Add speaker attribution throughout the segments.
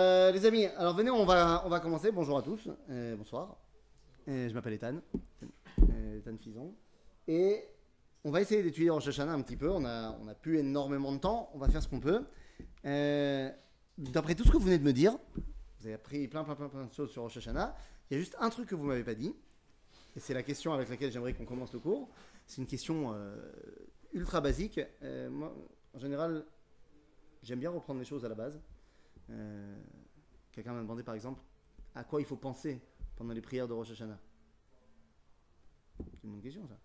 Speaker 1: Euh, les amis, alors venez, on va, on va commencer. Bonjour à tous, euh, bonsoir. Euh, je m'appelle Ethan, Ethan Fison. Et on va essayer d'étudier Rosh Hashanah un petit peu. On a, on a plus énormément de temps, on va faire ce qu'on peut. D'après tout ce que vous venez de me dire, vous avez appris plein, plein, plein, plein de choses sur Rosh Hashanah. Il y a juste un truc que vous m'avez pas dit. Et c'est la question avec laquelle j'aimerais qu'on commence le cours. C'est une question ultra basique. Moi, en général, j'aime bien reprendre les choses à la base. Euh, Quelqu'un m'a demandé par exemple à quoi il faut penser pendant les prières de Rosh Hashanah. C'est une bonne question ça.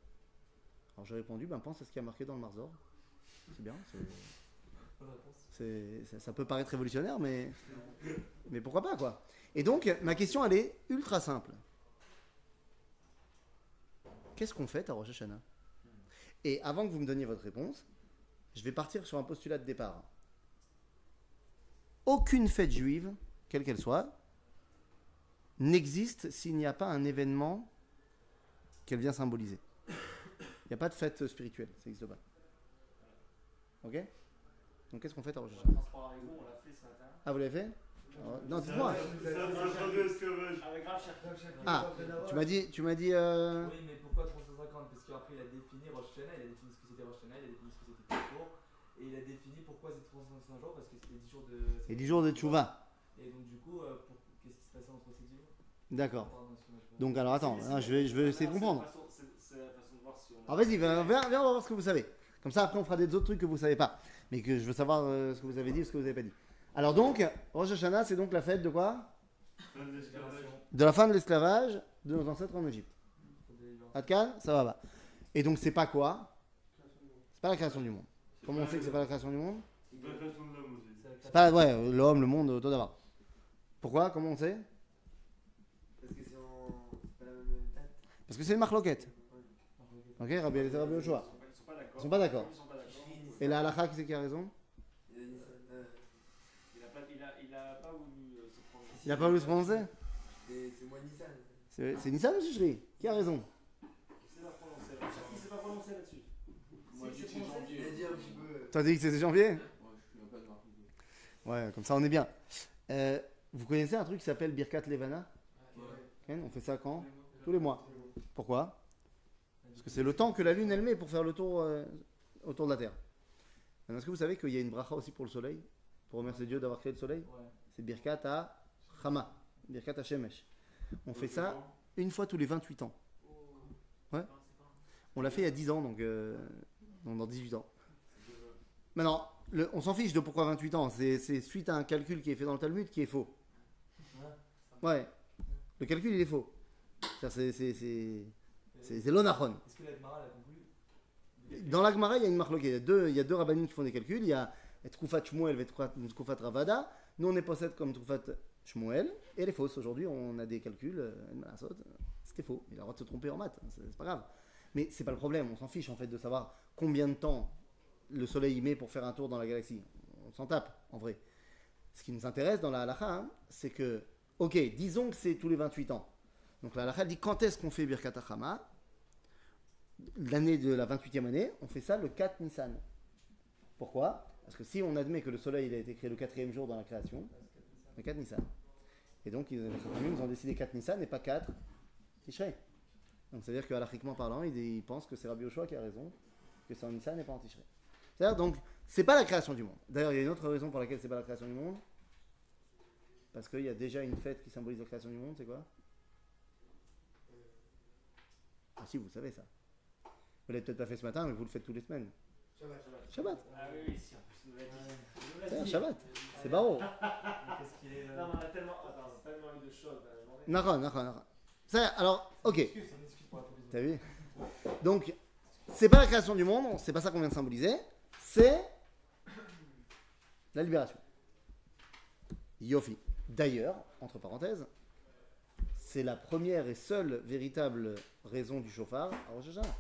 Speaker 1: Alors j'ai répondu, ben pense à ce qui a marqué dans le Marzor. C'est bien. ça peut paraître révolutionnaire, mais, mais pourquoi pas quoi. Et donc ma question elle est ultra simple. Qu'est-ce qu'on fait à Rosh Hashanah? Et avant que vous me donniez votre réponse, je vais partir sur un postulat de départ aucune fête juive, quelle qu'elle soit, n'existe s'il n'y a pas un événement qu'elle vient symboliser. Il n'y a pas de fête spirituelle, ça n'existe pas. Ok? Donc qu'est-ce qu'on fait à Rosh. Ah, vous l'avez fait? Alors, Non, dites-moi. Ah, tu m'as dit, tu m'as dit. euh,
Speaker 2: Oui, mais pourquoi 350 Parce qu'après, il a défini Rosh Hashanah, il a défini ce que c'était Rosh Hashanah, il a défini ce que c'était Kippour, et il a défini pourquoi c'était 365 jours, parce que c'était 10 jours de.
Speaker 1: Et 10 jours de tchouva.
Speaker 2: Et donc, du coup, euh, pour- qu'est-ce qui se passait entre ces 10 jours?
Speaker 1: D'accord. Donc alors attends, hein, je vais, je vais essayer de comprendre.
Speaker 3: C'est c'est la façon de voir si on a-
Speaker 1: Alors vas-y, viens, viens, viens, on va voir ce que vous savez. Comme ça, après, on fera des autres trucs que vous savez pas. Mais que je veux savoir euh, ce que vous avez dit ou ce que vous avez pas dit. Alors donc, Rosh Hashanah, c'est donc la fête de quoi? De la fin de l'esclavage de nos ancêtres en Égypte. Atkan, ça va pas. Et donc, c'est pas quoi? C'est pas la création du monde. Comment on sait que c'est pas la création du monde
Speaker 2: C'est la
Speaker 1: C'est pas, ouais, l'homme, le monde, tout d'abord. Pourquoi? Comment on sait?
Speaker 4: Parce que c'est en. c'est pas la même date.
Speaker 1: Parce que c'est une marloquette. Ok, Rabbi Eliezer, Rabbi Yoshua.
Speaker 3: Ils sont pas d'accord.
Speaker 1: Ils sont pas d'accord.
Speaker 3: Ils sont pas d'accord.
Speaker 1: Et la halakha, qui c'est qui a raison?
Speaker 4: Il a
Speaker 3: pas, pas voulu euh, se prendre.
Speaker 1: Il a pas voulu se prononcer?
Speaker 4: C'est c'est moi Nissan.
Speaker 1: C'est c'est Nissan ou Chichri Qui a raison?
Speaker 3: Il s'est pas prononcé là-dessus. Il s'est pas prononcé là-dessus.
Speaker 5: Moi,
Speaker 3: Si,
Speaker 5: j'ai
Speaker 3: c'est
Speaker 5: dit
Speaker 3: prononcé.
Speaker 5: janvier.
Speaker 4: Il a dit un petit peu.
Speaker 1: Toi, t'as dit que c'était janvier?
Speaker 5: Ouais,
Speaker 1: comme ça, on est bien. Euh, vous connaissez un truc qui s'appelle Birkat Levana? On fait ça quand? Tous les mois. Pourquoi? Parce que c'est le temps que la lune elle met pour faire le tour euh, autour de la Terre. Est-ce que vous savez qu'il y a une bracha aussi pour le soleil? Pour remercier Dieu d'avoir créé le soleil? C'est Birkat à Chama, Birkat à Shemesh. On fait ça une fois tous les 28 ans. Ouais. On l'a fait il y a 10 ans, donc, euh, donc dans 18 ans. Maintenant, le- on s'en fiche de pourquoi 28 ans. C'est suite à un calcul qui est fait dans le Talmud qui est faux. Ouais. Le calcul, il est faux. C'est- l'onachon.
Speaker 2: Est-ce que la Gemara l'a conclu
Speaker 1: Dans la Gemara, il y a une marque. Il y a deux, il y a deux rabbinim qui font des calculs. Il y a Tkufat Shmuel et Tkufat Ravada. Nous, on est possède comme Tkufat Shmuel. Et elle est fausse. Aujourd'hui, on a des calculs. euh, C'était faux. Il a le droit de se tromper en maths. C'est pas grave. Mais c'est pas le problème. On s'en fiche en fait de savoir combien de temps le soleil y met pour faire un tour dans la galaxie. On s'en tape, en vrai. Ce qui nous intéresse dans la halakha, hein, c'est que, ok, disons que c'est tous les 28 ans. Donc la halakha dit quand est-ce qu'on fait Birkat Hachama? L'année de la 28e année, on fait ça le 4 Nissan. Pourquoi? Parce que si on admet que le soleil il a été créé le quatrième jour dans la création, le 4 Nissan. Et donc ils, ont décidé 4 Nissan et pas 4 Tishrei. Donc c'est-à-dire qu'alachiquement parlant, ils, pensent que c'est Rabbi Yoshua qui a raison, que c'est en Nissan et pas en Tishrei. C'est-à-dire donc, c'est pas la création du monde. D'ailleurs, il y a une autre raison pour laquelle c'est pas la création du monde. Parce qu'il y a déjà une fête qui symbolise la création du monde, c'est quoi? Ah si, vous savez ça. Vous l'avez peut-être pas fait ce matin, mais vous le faites toutes les semaines.
Speaker 4: Shabbat.
Speaker 1: Shabbat.
Speaker 3: Ah oui, oui, si, en plus, nous l'a dit.
Speaker 1: C'est. Shabbat. C'est barreau.
Speaker 2: Qu'est-ce qu'il est
Speaker 3: Non, mais on a tellement, attends, c'est tellement eu de choses dans la journée.
Speaker 1: Nara, nara, nara. Ça, alors, ok.
Speaker 2: Excuse, c'est une excuse pour la proposition.
Speaker 1: T'as vu? Donc, c'est pas la création du monde, c'est pas ça qu'on vient de symboliser, c'est la libération. Yofi. D'ailleurs, entre parenthèses, c'est la première et seule véritable raison du chauffard à Rosh Hashanah.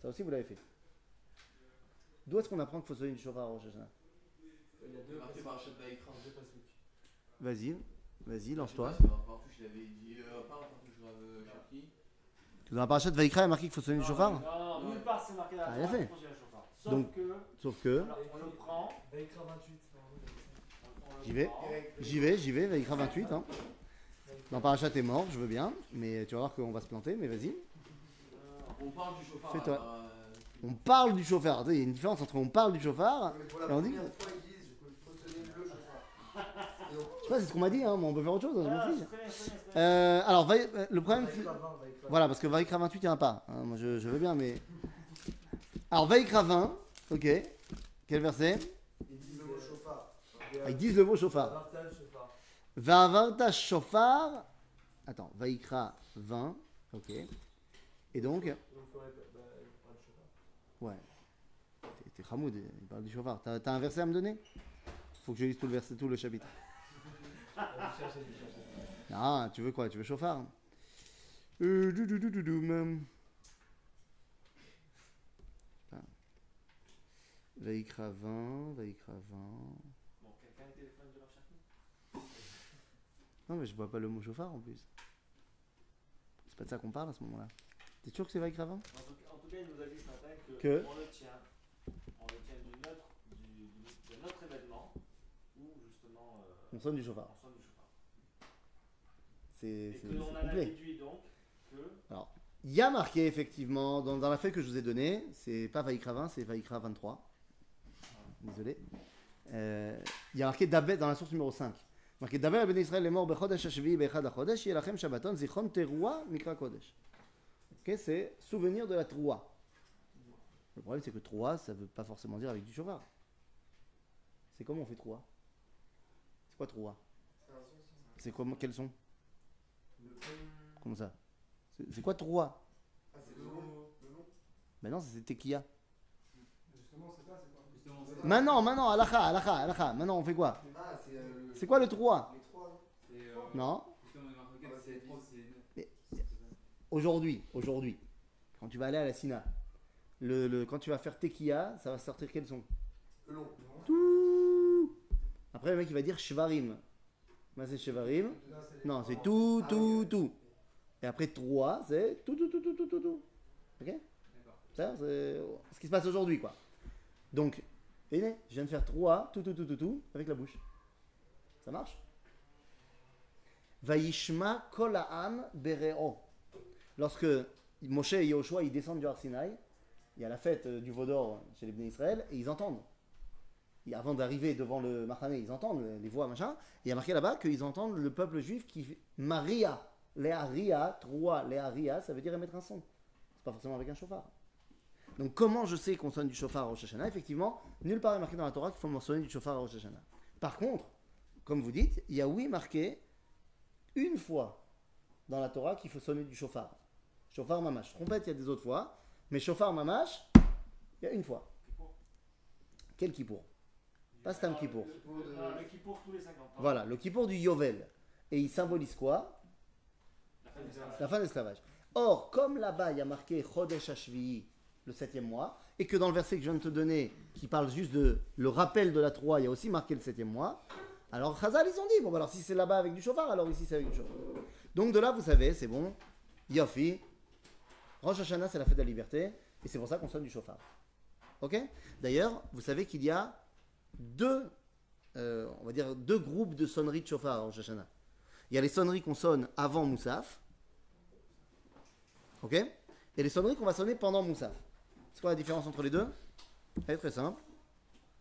Speaker 1: Ça aussi, vous l'avez fait. D'où est-ce qu'on apprend qu'il faut sonner du chauffard à Rosh Hashanah
Speaker 2: Il y a deux
Speaker 5: Marqué par.
Speaker 1: Vas-y, vas-y, lance-toi.
Speaker 5: Euh, euh.
Speaker 1: Dans la parachute Vaikra, il y a marqué qu'il faut sonner du chauffard
Speaker 3: Non, non, nulle part c'est marqué dans la
Speaker 1: Ah, il a
Speaker 3: Torah
Speaker 1: fait.
Speaker 3: Sauf
Speaker 1: Donc-
Speaker 3: que,
Speaker 1: Sauf que.
Speaker 3: alors, on le prend,
Speaker 2: Baïkra 28. pardon,
Speaker 3: on, on le
Speaker 1: J'y vais. J'y vais, j'y vais, Vaikra 28. Hein. Dans Parachat est mort, je veux bien, mais tu vas voir qu'on va se planter, mais vas-y.
Speaker 5: On parle du chauffard.
Speaker 1: Fais-toi.
Speaker 5: euh,
Speaker 1: On parle du chauffard. Il y a une différence entre on parle du chauffard.
Speaker 4: Mais pour
Speaker 1: Et on dit- Je sais pas, c'est ce qu'on m'a dit, hein, mais on peut faire autre chose, je fiche. Euh, alors, euh, le problème, c'est-
Speaker 2: Vaikra 20, Vaikra
Speaker 1: Voilà, parce que Vaikra 28, il n'y en a pas. hein, moi, je, je veux bien, mais. Alors, Vaikra 20, ok. Quel verset
Speaker 4: ils disent le mot chauffard.
Speaker 1: Ah, Ils disent le mot chauffard.
Speaker 2: Chauffard.
Speaker 1: Attends, Vaikra 20, ok. Et donc, ouais. T'es- Hamoud, il parle du chauffard. T'as un verset à me donner? Faut que je lise tout le verset, tout le chapitre. Ah, tu veux quoi? Tu veux chauffard? Euh, Vaikra 20, Vaikra 20.
Speaker 3: Bon, quelqu'un a le téléphone de leur Cherki
Speaker 1: Non, mais je vois pas le mot chauffard en plus. C'est pas de ça qu'on parle à ce moment-là. T'es sûr que c'est Vaikra 20
Speaker 3: En tout, en tout cas, il nous a dit ce matin que,
Speaker 1: Que
Speaker 3: on le tient, on le tient du, du- d'un autre événement où justement euh,
Speaker 1: On sonne du chauffard.
Speaker 3: on sonne du chauffard.
Speaker 1: C'est
Speaker 3: Et que l'on a déduit donc que
Speaker 1: Il y a marqué effectivement dans, dans la feuille que je vous ai donnée, c'est pas Vaikra 20, c'est Vaikra 23. Désolé. Euh, il y a marqué Dabet dans la source numéro 5. Marqué Dabet ben Israël est mort bechodesh hashvi bechad achodesh yelachem shabbaton zichron teroua mikra kodesh. Ok, c'est souvenir de la troua. Le problème c'est que troua, ça veut pas forcément dire avec du chauffard. C'est comment on fait troua C'est quoi troua
Speaker 4: C'est
Speaker 1: comment
Speaker 4: Le son.
Speaker 1: Comment ça? C'est quoi troua
Speaker 4: Ah, c'est le nom. Le nom.
Speaker 1: Ben non, c'est tekia.
Speaker 4: Justement, c'est pas, c'est pas.
Speaker 5: Justement, c'est
Speaker 1: Maintenant, maintenant, alakha, alakha, alakha. Maintenant, on fait quoi
Speaker 4: Ah, c'est euh.
Speaker 1: C'est quoi le 3
Speaker 4: Les trois, non
Speaker 5: c'est, euh,
Speaker 1: Non. Aujourd'hui, aujourd'hui, quand tu vas aller à la Sina, le, le- quand tu vas faire tekia, ça va sortir quel son
Speaker 4: Le long.
Speaker 1: Tout. Après, le mec, il va dire shvarim. Moi, c'est shvarim. Non, c'est tout, tout, tout. Et après 3, c'est tout, tout, tout, tout, tout, tout, tout. Ok. Ça, c'est ce qui se passe aujourd'hui, quoi. Donc, et je viens de faire 3, tout, tout, tout, tout, tout, avec la bouche. Ça marche? Vaishma kol ha'am bereo. Lorsque Moshe et Yoshua, ils descendent du Har Sinaï, il y a la fête euh, du veau d'or chez les Bnei Israël, et ils entendent. Avant d'arriver devant le Machané, ils entendent les- voix, machin. Et il y a marqué là-bas qu'ils entendent le peuple juif qui Maria, Léa Ria, Troa, Léa Ria, ça veut dire émettre un son. C'est pas forcément avec un chauffard. Donc comment je sais qu'on sonne du chauffard à Rosh Hashanah? Effectivement, nulle part est marqué dans la Torah qu'il faut mentionner du chauffard à Rosh Hashanah. Par contre, comme vous dites, il y a oui marqué une fois dans la Torah qu'il faut sonner du chauffard. Chauffard mamash. Trompette, il y a des autres fois, mais chauffard mamash, il y a une fois. Quel kippour? Pas Stam Kippour.
Speaker 3: Le, le, non, le Kippour tous les 50 ans.
Speaker 1: Voilà, le kippour du Yovel. Et il symbolise quoi?
Speaker 3: La fin des esclaves.
Speaker 1: La fin de l'esclavage. Or, comme là-bas, il y a marqué Chodesh Hashvi'i, le septième mois, et que dans le verset que je viens de te donner, qui parle juste de le rappel de la Troie, il y a aussi marqué le septième mois, alors Chazal, ils ont dit, bon, bah alors si c'est là-bas avec du chauffard, alors ici c'est avec du chauffard. Donc de là, vous savez, c'est bon, Yofi, Rosh Hashanah, c'est la fête de la liberté, et c'est pour ça qu'on sonne du chauffard. Ok? D'ailleurs, vous savez qu'il y a deux, euh, on va dire, deux groupes de sonneries de chauffard à Rosh Hashanah. Il y a les sonneries qu'on sonne avant Moussaf, Ok? Et les sonneries qu'on va sonner pendant Moussaf. C'est quoi la différence entre les deux? Elle est très simple.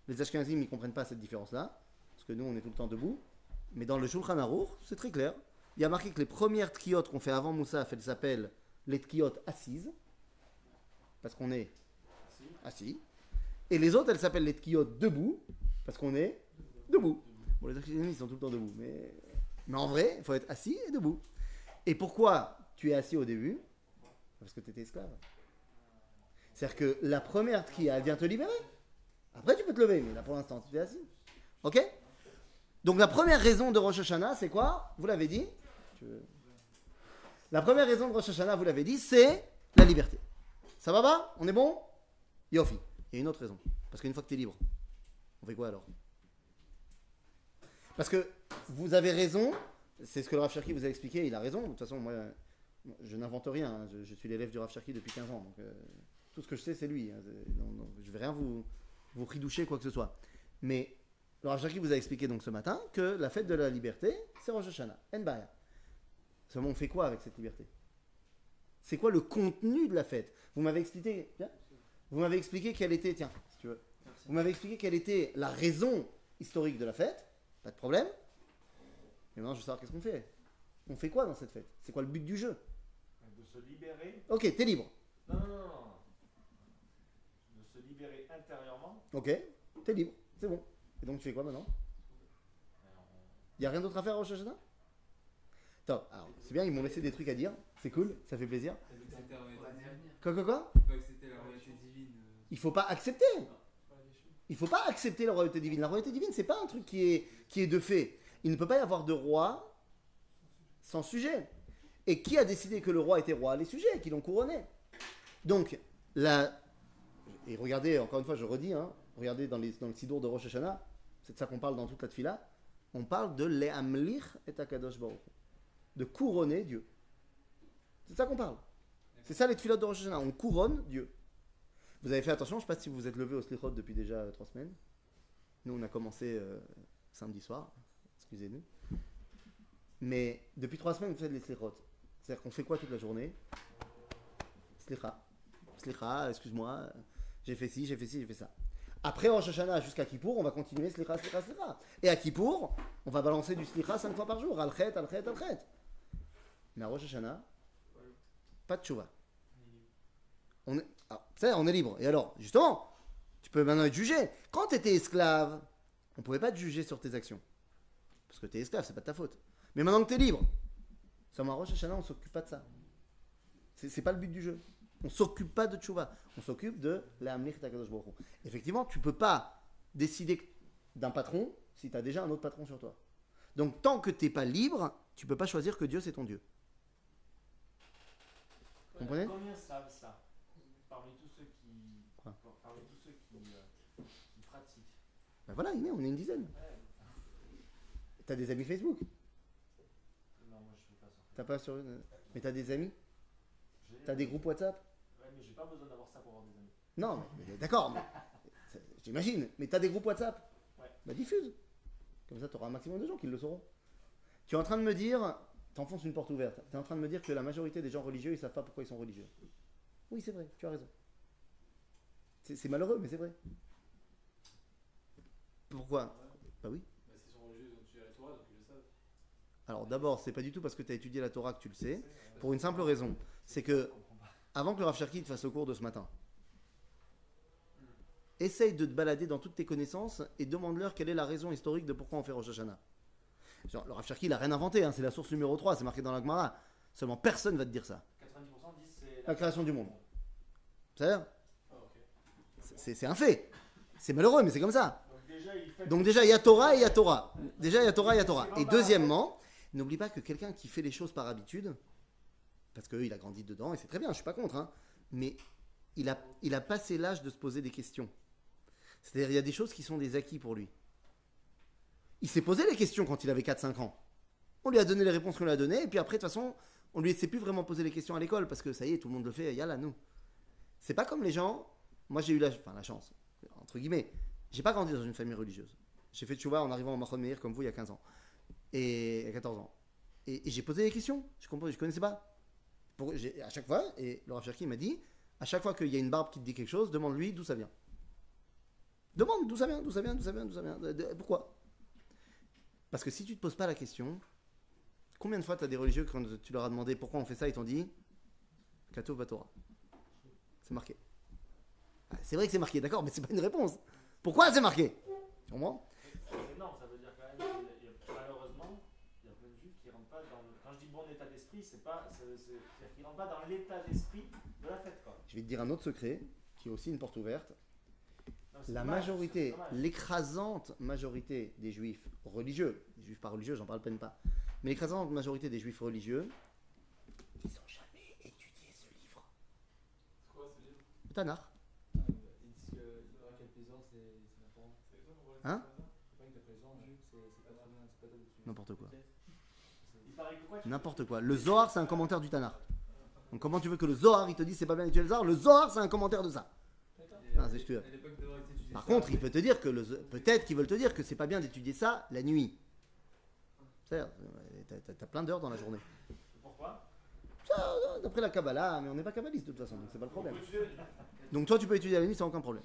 Speaker 1: Les Ashkenazim, ils comprennent pas cette différence-là, parce que nous, on est tout le temps debout. Mais dans le Shulchan Aruch, c'est très clair. Il y a marqué que les premières tkiyot qu'on fait avant Moussaf, elles s'appellent les tkiyot assises, parce qu'on est assis. Et les autres, elles s'appellent les tkiyot debout, parce qu'on est debout. Bon, les Ashkenazim, ils sont tout le temps debout, mais, mais en vrai, il faut être assis et debout. Et pourquoi tu es assis au début? Parce que tu étais esclave. C'est-à-dire que la première elle vient te libérer. Après, tu peux te lever, mais là pour l'instant, tu es assis. Ok? Donc la première raison de Rosh Hashanah, c'est quoi? Vous l'avez dit? La première raison de Rosh Hashanah, vous l'avez dit, c'est la liberté. Ça va pas On est bon? Yofi. Il y a une autre raison. Parce qu'une fois que tu es libre, on fait quoi alors? Parce que vous avez raison, c'est ce que le Rav Cherki vous a expliqué, il a raison. De toute façon, moi, je n'invente rien. hein. Je, suis l'élève du Rav Cherki depuis 15 ans. Euh, tout ce que je sais, c'est lui. hein. Je vais rien vous, vous ridoucher quoi que ce soit. Mais Le Rav vous a expliqué donc ce matin que la fête de la liberté, c'est Rosh Hashanah. En Baya. Seulement, on fait quoi avec cette liberté? C'est quoi le contenu de la fête? Vous m'avez expliqué, tiens, vous m'avez expliqué quelle était, tiens, si tu veux, vous m'avez expliqué quelle était la raison historique de la fête, pas de problème. Mais maintenant, je veux savoir qu'est-ce qu'on fait. On fait quoi dans cette fête? C'est quoi le but du jeu?
Speaker 3: De se libérer.
Speaker 1: Ok, t'es libre.
Speaker 3: Non, non, libérer intérieurement.
Speaker 1: Ok, t'es libre. C'est bon. Et donc, tu fais quoi maintenant? Il n'y a rien d'autre à faire au Hashanah? Top. Alors, c'est bien, ils m'ont laissé des trucs à dire. C'est cool, ça fait plaisir. Quoi, quoi, quoi?
Speaker 6: Faut accepter la royauté divine. euh,
Speaker 1: Il faut pas accepter. Il faut pas accepter la royauté divine. La royauté divine, c'est pas un truc qui est, qui est de fait. Il ne peut pas y avoir de roi sans sujet. Et qui a décidé que le roi était roi? Les sujets qui l'ont couronné. Donc, la... et regardez, encore une fois, je redis, hein, regardez dans, le Sidour de Rosh Hashanah, c'est de ça qu'on parle dans toute la tfila, on parle de Le'amlich et Akadosh Baruch de couronner Dieu. C'est ça qu'on parle. C'est ça les tfilot de Rosh Hashanah, on couronne Dieu. Vous avez fait attention, je ne sais pas si vous vous êtes levé au Slichot depuis déjà trois semaines. Nous, on a commencé euh, samedi soir, excusez-nous. Mais depuis trois semaines, vous faites les Slichot. C'est-à-dire qu'on fait quoi toute la journée? Slicha. Slicha, excuse-moi, j'ai fait ci, j'ai fait ci, j'ai fait ça. Après Rosh Hashanah jusqu'à Kippour, on va continuer Slicha, Slicha, Slicha. Et à Kippour, on va balancer du Slicha cinq fois par jour. Al-Khet, Al-Khet, Al-Khet. Mais à Rosh Hashanah, pas de Tchouva. On est, ah, ça, on est libre. Et alors, justement, tu peux maintenant être jugé. Quand tu étais esclave, on pouvait pas te juger sur tes actions. Parce que tu es esclave, c'est pas de ta faute. Mais maintenant que tu es libre, sur ma Rosh Hashanah, on s'occupe pas de ça. C'est pas le but du jeu. On s'occupe pas de tchouva. On s'occupe de la Amlich Takadosh. Effectivement, tu peux pas décider d'un patron si tu as déjà un autre patron sur toi. Donc, tant que tu n'es pas libre, tu peux pas choisir que Dieu c'est ton Dieu. Comprenez?
Speaker 3: Combien savent ça? Parmi tous ceux qui.
Speaker 1: Quoi?
Speaker 3: Parmi tous ceux qui, euh, qui pratiquent.
Speaker 1: Ben voilà, on est une dizaine.
Speaker 3: Ouais.
Speaker 1: T'as des amis Facebook?
Speaker 3: Non, moi je fais pas ça.
Speaker 1: T'as pas sur. Mais t'as des amis? T'as des groupes WhatsApp?
Speaker 3: J'ai pas besoin d'avoir ça pour avoir des amis.
Speaker 1: Non, mais, d'accord, mais j'imagine. Mais t'as des groupes WhatsApp
Speaker 3: Ouais.
Speaker 1: Bah diffuse. Comme ça, t'auras un maximum de gens qui le sauront. Tu es en train de me dire, t'enfonces une porte ouverte. Tu es en train de me dire que la majorité des gens religieux, ils savent pas pourquoi ils sont religieux. Oui, c'est vrai, tu as raison. C'est malheureux, mais c'est vrai. Pourquoi? Bah oui.
Speaker 5: Bah, sont religieux, ils ont la Torah, donc ils le savent.
Speaker 1: Alors d'abord, c'est pas du tout parce que tu as étudié la Torah que tu le sais. Pour une simple raison, c'est que avant que le Rav Cherki te fasse le cours de ce matin, essaye de te balader dans toutes tes connaissances et demande-leur quelle est la raison historique de pourquoi on fait Rosh Hashanah. Genre, le Rav Cherki, il a rien inventé, hein, c'est la source numéro 3, c'est marqué dans la Gemara. Seulement personne va te dire ça.
Speaker 3: 90% disent c'est
Speaker 1: La création du monde. C'est-à-dire,
Speaker 5: Ah,
Speaker 1: c'est c'est un fait. C'est malheureux, mais c'est comme ça.
Speaker 3: Donc déjà, il fait.
Speaker 1: Donc déjà, il y a Torah et il y a Torah. Déjà, il y a Torah et il y a Torah. Et deuxièmement, n'oublie pas que quelqu'un qui fait les choses par habitude, parce qu'il a grandi dedans, et c'est très bien, je suis pas contre, hein, mais il a, il a passé l'âge de se poser des questions. C'est-à-dire, il y a des choses qui sont des acquis pour lui. Il s'est posé les questions quand il avait 4-5 ans. On lui a donné les réponses qu'on lui a données, et puis après, de toute façon, on lui s'est plus vraiment posé les questions à l'école, parce que ça y est, tout le monde le fait, yalla, nous. C'est pas comme les gens. Moi, j'ai eu la, enfin, la chance, entre guillemets. J'ai pas grandi dans une famille religieuse. J'ai fait vois en arrivant au Mahon Meir comme vous il y a 15 ans. Et il y a 14 ans. Et, et j'ai posé des questions. Je comprends, je connaissais pas. Pour- à chaque fois, et Laura Cherki m'a dit, à chaque fois qu'il y a une barbe qui te dit quelque chose, demande-lui d'où ça vient. Demande d'où ça vient, d'où ça vient, d'où ça vient, d'où ça vient. pourquoi? Parce que si tu te poses pas la question, combien de fois tu as des religieux quand tu leur as demandé pourquoi on fait ça, ils t'ont dit Kato Batora. C'est marqué. Ah, C'est vrai que c'est marqué, d'accord, mais c'est pas une réponse. Pourquoi c'est marqué? Tu comprends?
Speaker 3: Pas dans le. Quand je dis bon état d'esprit, c'est pas. c'est- c'est- C'est-à-dire qu'ils rentrent pas dans l'état d'esprit de la fête, quoi.
Speaker 1: Je vais te dire un autre secret, qui est aussi une porte ouverte.
Speaker 3: Non,
Speaker 1: La majorité, l'écrasante majorité des juifs religieux, des juifs pas religieux, j'en parle peine pas, mais l'écrasante majorité des juifs religieux, ils n'ont jamais étudié ce livre.
Speaker 5: C'est quoi ce livre?
Speaker 1: Le Tanakh.
Speaker 2: Ils disent que le c'est
Speaker 1: Hein?
Speaker 2: C'est pas que d'après Jean, Jules, c'est c'est pas très bien, c'est pas top dessus.
Speaker 1: N'importe quoi.
Speaker 3: Il paraît que quoi tu-
Speaker 1: N'importe quoi. Le Zohar, c'est un commentaire du Tanakh. Donc comment tu veux que le Zohar, il te dise c'est pas bien d'étudier le Zohar? Le Zohar, c'est un commentaire de ça. Ah, Par contre, il peut te dire que le, peut-être qu'ils veulent te dire que c'est pas bien d'étudier ça la nuit. C'est-à-dire, euh, t'as- t'as- t'as plein d'heures dans la journée.
Speaker 3: Pourquoi?
Speaker 1: Euh, d'après la Kabbalah, mais on n'est pas kabbaliste de toute façon, donc c'est pas le problème. Donc toi, tu peux étudier la nuit sans aucun problème.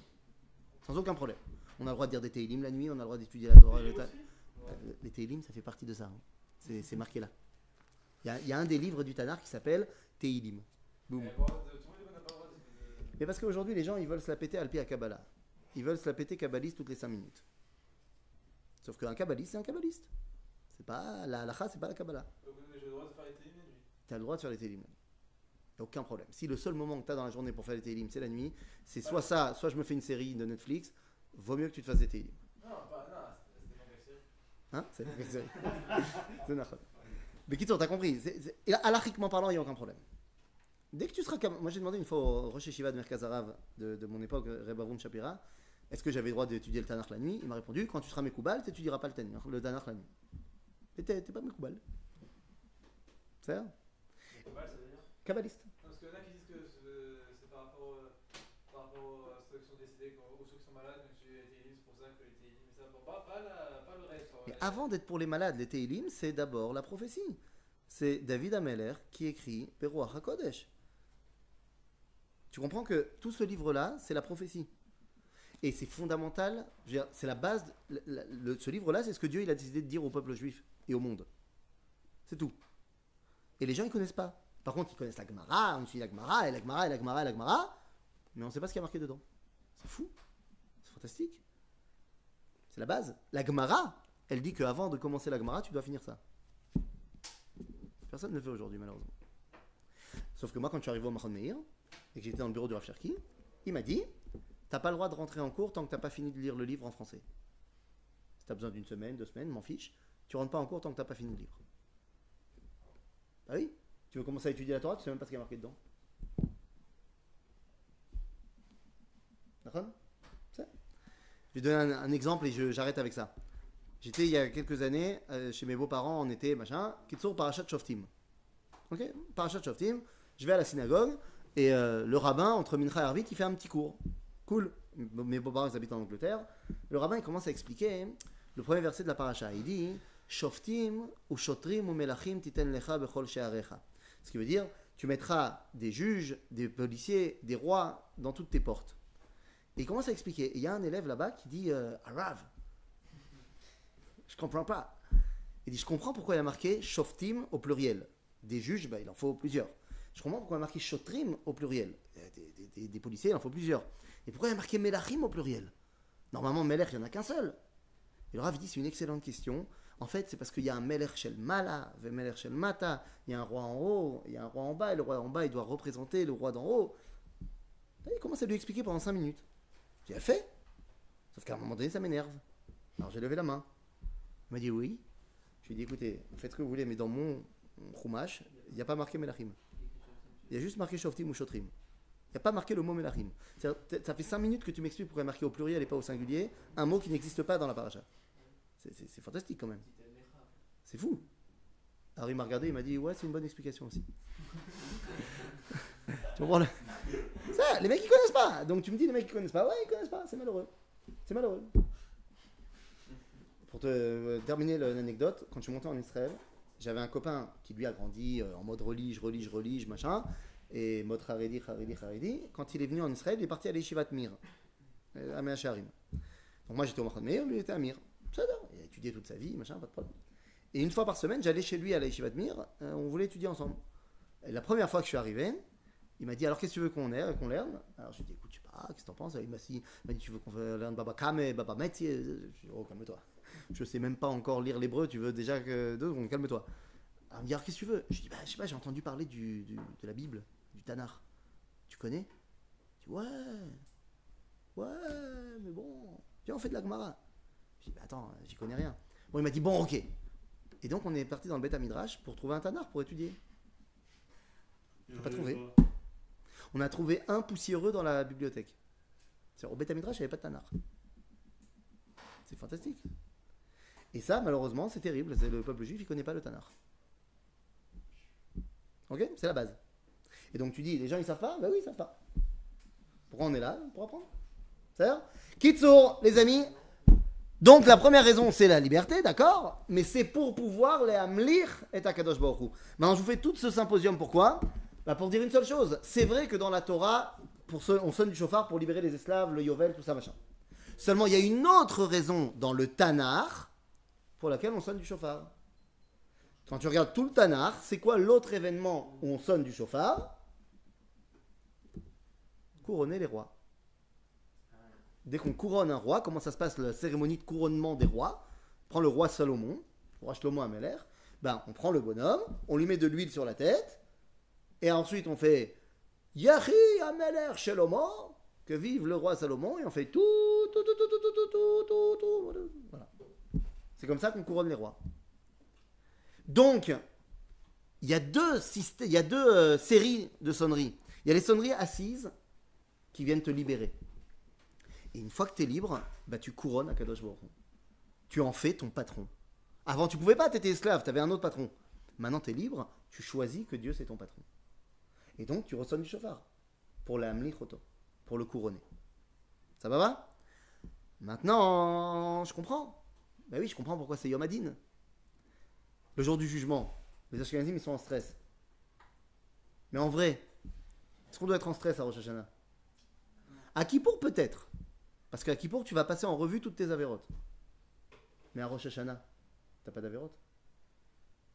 Speaker 1: Sans aucun problème. On a le droit de dire des Teilim la nuit, on a le droit d'étudier la Torah. Euh, Les Teilim, ça fait partie de ça. hein. C'est c'est marqué là. Il y, a, il y a un des livres du Tanar qui s'appelle Teilim. Boum.
Speaker 2: Mais
Speaker 1: parce qu'aujourd'hui, les gens, ils veulent se la péter Alpi à Kabbalah. Ils veulent se la péter kabbaliste toutes les 5 minutes. Sauf qu'un kabbaliste, c'est un kabbaliste. C'est pas la halacha, c'est pas la Kabbalah.
Speaker 2: Donc, j'ai le droit de faire les télim la nuit.
Speaker 1: Tu as le droit de faire les télim. Aucun problème. Si le seul moment que tu as dans la journée pour faire les télim, c'est la nuit, c'est soit ça, soit je me fais une série de Netflix, vaut mieux que tu te fasses des télim.
Speaker 2: Non, pas, non, c'était pas une série.
Speaker 1: Hein? C'est une série. C'est Kitsour, t'as compris. Et parlant, il n'y a aucun problème. Dès que tu seras comme. Moi, j'ai demandé une fois au Rosh Yeshiva de Merkaz Arav de, de mon époque, Reb Avrum Shapira, est-ce que j'avais le droit d'étudier le Tanakh la nuit? Il m'a répondu quand tu seras Mekoubal, tu n'étudieras pas le Tanakh, le Tanakh la nuit. Mais t'es pas Mekoubal. C'est ça
Speaker 3: Ouais, ça veut dire?
Speaker 1: Kabbaliste.
Speaker 2: Parce qu'il y en a qui disent que c'est c'est par rapport, euh, par rapport à ceux qui sont décédés ou ceux qui sont malades, donc tu les télim, c'est pour ça que les télim, mais ça, bon, pas, pas, la, pas le reste. en
Speaker 1: Mais
Speaker 2: vrai.
Speaker 1: Avant d'être pour les malades, les Teilim, c'est d'abord la prophétie. C'est David Ameller qui écrit Peruach HaKodesh. Tu comprends que tout ce livre-là, c'est la prophétie. Et c'est fondamental, c'est la base. ce livre-là, c'est ce que Dieu a décidé de dire au peuple juif et au monde. C'est tout. Et les gens, ils connaissent pas. Par contre, ils connaissent la Gemara, on suit la Gemara, et la Gemara, et la Gemara, et la Gemara, mais on ne sait pas ce qu'il y a marqué dedans. C'est fou. C'est fantastique. C'est la base. La Gemara, elle dit qu'avant de commencer la Gemara, tu dois finir ça. Personne ne le fait aujourd'hui, malheureusement. Sauf que moi, quand je suis arrivé au Mahon Meir, et que j'étais dans le bureau du Rav Cherki, il m'a dit T'as pas le droit de rentrer en cours tant que t'as pas fini de lire le livre en français. Si t'as besoin d'une semaine, deux semaines, m'en fiche, tu rentres pas en cours tant que t'as pas fini le livre. Ah oui? Tu veux commencer à étudier la Torah, tu sais même pas ce qu'il y a marqué dedans. D'accord? Vais donner un, un exemple et j'arrête avec ça. J'étais il y a quelques années euh, chez mes beaux-parents en été, machin, Kitsour Parashat Shoftim. Ok Parashat Shoftim, je vais à la synagogue et euh, le rabbin, entre Mincha et Arvit, il fait un petit cours. Cool. Mes beaux-parents, ils habitent en Angleterre. Le rabbin, il commence à expliquer le premier verset de la paracha. Il dit Shoftim ou Shotrim ou Melachim titen lecha bechol she'arecha. Ce qui veut dire tu mettras des juges, des policiers, des rois dans toutes tes portes. Il commence à expliquer. Il y a un élève là-bas qui dit euh, Arav, je comprends pas. Il dit Je comprends pourquoi il a marqué Shoftim au pluriel. Des juges, bah, il en faut plusieurs. Je comprends pourquoi il a marqué Shotrim au pluriel. Euh, Des, policiers, il en faut plusieurs. Et pourquoi il a marqué Melachim au pluriel? Normalement, Melech, il n'y en a qu'un seul. Et le Rav dit C'est une excellente question. En fait, c'est parce qu'il y a un Melech Shel Mala, Melech Shel Mata. Il y a un roi en haut, il y a un roi en bas. Et le roi en bas, il doit représenter le roi d'en haut. Il commence à lui expliquer pendant 5 minutes. Tu as fait Sauf qu'à un moment donné, ça m'énerve. Alors j'ai levé la main. Il m'a dit oui. Je lui ai dit écoutez, faites ce que vous voulez, mais dans mon Chumash, il n'y a pas marqué Melachim. Il y a juste marqué Shoftim ou Shotrim. Il n'y a pas marqué le mot Melachim. Ça fait 5 minutes que tu m'expliques pourquoi marqué au pluriel et pas au singulier un mot qui n'existe pas dans la paracha. C'est- fantastique quand même. C'est fou. Alors il m'a regardé, il m'a dit ouais, c'est une bonne explication aussi. tu comprends là les mecs ils connaissent pas. Donc tu me dis les mecs ils connaissent pas. Ouais, ils connaissent pas. C'est malheureux. C'est malheureux. Pour te euh, terminer l'anecdote, quand je suis monté en Israël, j'avais un copain qui lui a grandi euh, en mode relige, relige, relige, machin, et mode haredi, haredi, haredi. Quand il est venu en Israël, il est parti à l'Eshivat Mir, euh, à Meacharim. Donc moi j'étais au Machon Meir, lui était à Mir. Il a étudié toute sa vie, machin, pas de problème. Et une fois par semaine, j'allais chez lui à l'Eshivat Mir, on voulait étudier ensemble. Et la première fois que je suis arrivé, il m'a dit alors qu'est-ce que tu veux qu'on qu'on lerne Alors je lui ai dit écoute, je sais pas, qu'est-ce que t'en penses? Il m'a dit, tu veux qu'on lerne Baba Kame, Baba Meti? Je lui ai dit oh calme-toi. Je sais même pas encore lire l'hébreu, tu veux déjà que secondes, calme-toi. Alors il me dit alors qu'est-ce que tu veux? Je dis bah je sais pas, j'ai entendu parler du, de la Bible, du Tanakh. Tu connais? Je dis ouais, ouais, mais bon, viens on fait de la Gemara. Je dis bah attends, j'y connais rien. Bon il m'a dit bon ok. Et donc on est parti dans le Beth Midrash pour trouver un Tanakh pour étudier.
Speaker 3: J'ai
Speaker 1: pas trouvé. On a trouvé un poussiéreux dans la bibliothèque. Au Beth Midrash, il n'y avait pas de Tanakh. C'est fantastique. Et ça, malheureusement, c'est terrible. Le peuple juif, il ne connaît pas le Tanakh. Ok C'est la base. Et donc tu dis, les gens, ils savent pas? Ben oui, ils savent pas. Pourquoi on est là Pour apprendre? C'est-à-dire Kitsour, les amis. Donc la première raison, c'est la liberté, d'accord? Mais c'est pour pouvoir les amlir et Akadosh Baruch. Maintenant, je vous fais tout ce symposium, pourquoi? Bah, Pour dire une seule chose. C'est vrai que dans la Torah, pour on sonne du chauffard pour libérer les esclaves, le Yovel, tout ça, machin. Seulement, il y a une autre raison dans le Tanar pour laquelle on sonne du chauffard. Quand tu regardes tout le Tanar, c'est quoi l'autre événement où on sonne du chauffard Couronner les rois. Dès qu'on couronne un roi, comment ça se passe la cérémonie de couronnement des rois On prend le roi Salomon, le roi Shlomo Ameler, ben, on prend le bonhomme, on lui met de l'huile sur la tête, et ensuite on fait Yahi Ameler Shlomo, que vive le roi Salomon, et on fait tout, tout, tout, tout, tout, tout, tout, tout, tout, tout. Voilà. C'est comme ça qu'on couronne les rois. Donc, il y a deux, y a deux euh, séries de sonneries. Il y a les sonneries assises qui viennent te libérer. Et une fois que tu es libre, bah, tu couronnes à Kadosh Baruch. Tu en fais ton patron. Avant, tu pouvais pas, tu étais esclave, tu avais un autre patron. Maintenant, tu es libre, tu choisis que Dieu c'est ton patron. Et donc, tu ressonnes du chauffard pour la Choto, pour le couronner. Ça va va? Maintenant, je comprends. Bah oui, je comprends pourquoi c'est Yom Adin. Le jour du jugement, les Ashkenazim, ils sont en stress. Mais en vrai, est-ce qu'on doit être en stress à Rosh Hashanah? À Kippour, peut-être. Parce qu'à Kippour, tu vas passer en revue toutes tes avérotes. Mais à Rosh Hashanah, t'as pas d'avérotes?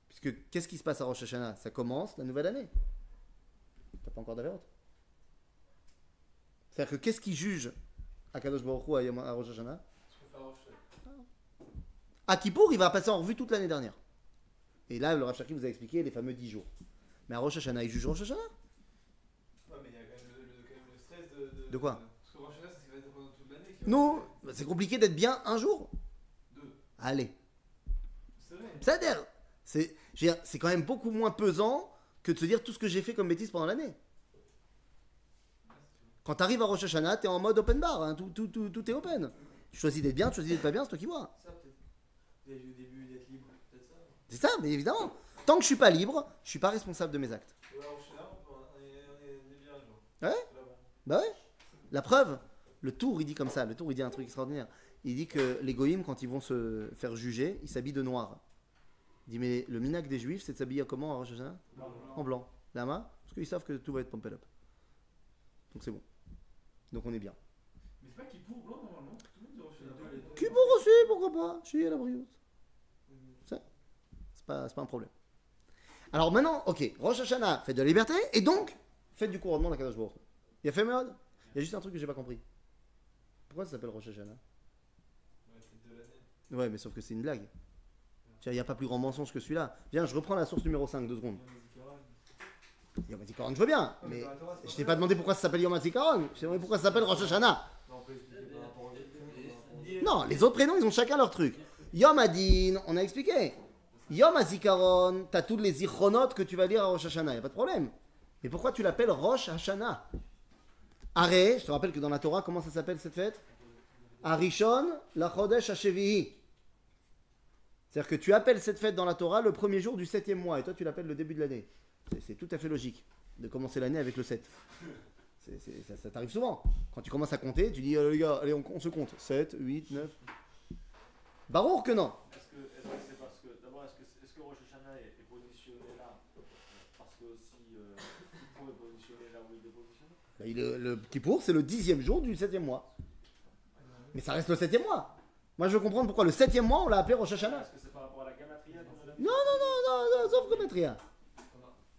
Speaker 1: Puisque qu'est-ce qui se passe à Rosh Hashanah? Ça commence la nouvelle année. T'as pas encore d'avérotes? C'est-à-dire que qu'est-ce qui juge à Kadosh Baruch Hu à Rosh Hashanah? À Kippour, il va passer en revue toute l'année dernière. Et là, le Rav Shaki vous a expliqué les fameux 10 jours. Mais à Rosh Hashanah, il juge Rosh Hashanah?
Speaker 2: Ouais, mais il y a quand même le, le- quand même le stress de.
Speaker 1: De quoi?
Speaker 2: Parce que Rosh Hashanah, c'est ce qui va être pendant toute l'année.
Speaker 1: Non, bah, c'est compliqué d'être bien un jour.
Speaker 2: Deux.
Speaker 1: Allez.
Speaker 2: C'est vrai.
Speaker 1: C'est c'est quand même beaucoup moins pesant que de se dire tout ce que j'ai fait comme bêtise pendant l'année. Quand tu arrives à Rosh Hashanah, tu es en mode open bar, hein, tout, tout, tout, tout est open. Tu choisis d'être bien, tu choisis d'être pas bien, c'est toi qui vois.
Speaker 2: Ça, peut-être. Début d'être libre. Peut-être ça.
Speaker 1: C'est ça, mais évidemment. Tant que je suis pas libre, je suis pas responsable de mes actes.
Speaker 2: Ouais, on on est- on est bien.
Speaker 1: Bah ouais. La preuve, le tour, il dit comme ça. Le tour, il dit un truc extraordinaire. Il dit que les goïms, quand ils vont se faire juger, ils s'habillent de noir. Il dit, mais le minac des juifs, c'est de s'habiller comment Hashanah? En blanc. Lama Parce qu'ils savent que tout va être pompé up. Donc c'est bon. Donc on est bien.
Speaker 2: Mais c'est pas qui pour blanc normalement Tout le monde dit Rosh Hashanah. Les deux,
Speaker 1: Qui pour aussi, pourquoi pas? À la brioche. Ça, c'est pas, pas un problème. Alors maintenant, ok, Rosh Hashanah, fête de la liberté, et donc, fête du couronnement de la Kadosh. Il y a fait mode Il y a juste un truc que j'ai pas compris. Pourquoi ça s'appelle Rosh Hashanah?
Speaker 2: Ouais,
Speaker 1: mais sauf que c'est une blague. Il n'y a pas plus grand mensonge que celui-là. Viens, je reprends la source numéro 5, deux secondes. Yom HaZikaron, je veux bien, mais je t'ai pas demandé pourquoi ça s'appelle Yom HaZikaron. Je t'ai demandé pourquoi ça s'appelle Rosh Hashanah.
Speaker 2: Non, on peut expliquer par rapport aux autres.
Speaker 1: Non, les autres prénoms, ils ont chacun leur truc. Yom Adin, on a expliqué. Yom HaZikaron, t'as toutes les zichronotes que tu vas lire à Rosh Hashanah, y a pas de problème. Mais pourquoi tu l'appelles Rosh Hashanah? Aré, je te rappelle que dans la Torah, comment ça s'appelle cette fête? Arishon la Chodesh Hashevihi. C'est-à-dire que tu appelles cette fête dans la Torah le premier jour du septième mois, et toi tu l'appelles le début de l'année. C'est- C'est tout à fait logique de commencer l'année avec le 7. Ça ça t'arrive souvent. Quand tu commences à compter, tu dis, euh, les gars, allez, on, on se compte. 7, 8, 9. Barour que non.
Speaker 3: Est-ce que est-ce que c'est parce que d'abord est-ce que est-ce que Rosh Hashanah est, est positionné là? Parce que aussi euh, Kippour est positionné là où il est positionné?
Speaker 1: Bah, il est- le Kippour, c'est le dixième jour du septième mois. Mais ça reste le septième mois. Moi, je veux comprendre pourquoi le septième mois, on l'a appelé Rosh Hashanah.
Speaker 3: Est-ce que c'est par rapport à la gamatria
Speaker 1: Non, non, non, non, non, sauf Gometria.